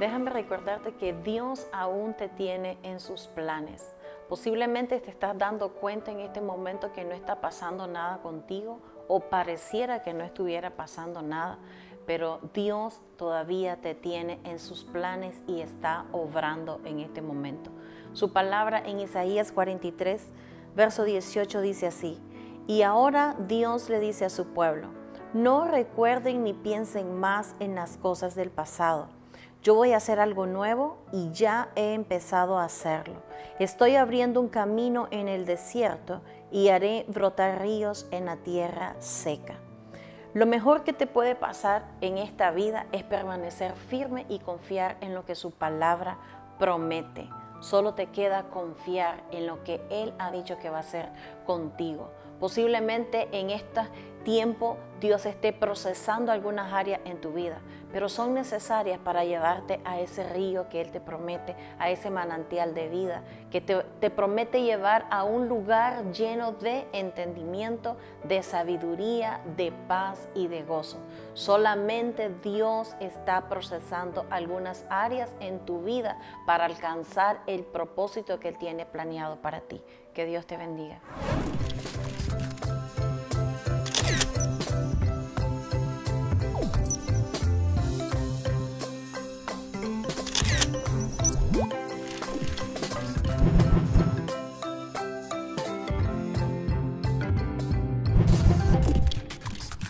déjame recordarte que Dios aún te tiene en sus planes. Posiblemente te estás dando cuenta en este momento que no está pasando nada contigo o pareciera que no estuviera pasando nada, pero Dios todavía te tiene en sus planes y está obrando en este momento. Su palabra en Isaías 43, verso 18 dice así, y ahora Dios le dice a su pueblo, no recuerden ni piensen más en las cosas del pasado yo voy a hacer algo nuevo y ya he empezado a hacerlo. Estoy abriendo un camino en el desierto y haré brotar ríos en la tierra seca. Lo mejor que te puede pasar en esta vida es permanecer firme y confiar en lo que su palabra promete. Solo te queda confiar en lo que Él ha dicho que va a hacer contigo. Posiblemente en este tiempo Dios esté procesando algunas áreas en tu vida, pero son necesarias para llevarte a ese río que Él te promete, a ese manantial de vida, que te, te, promete llevar a un lugar lleno de entendimiento, de sabiduría, de paz y de gozo. Solamente Dios está procesando algunas áreas en tu vida para alcanzar el propósito que Él tiene planeado para ti. Que Dios te bendiga.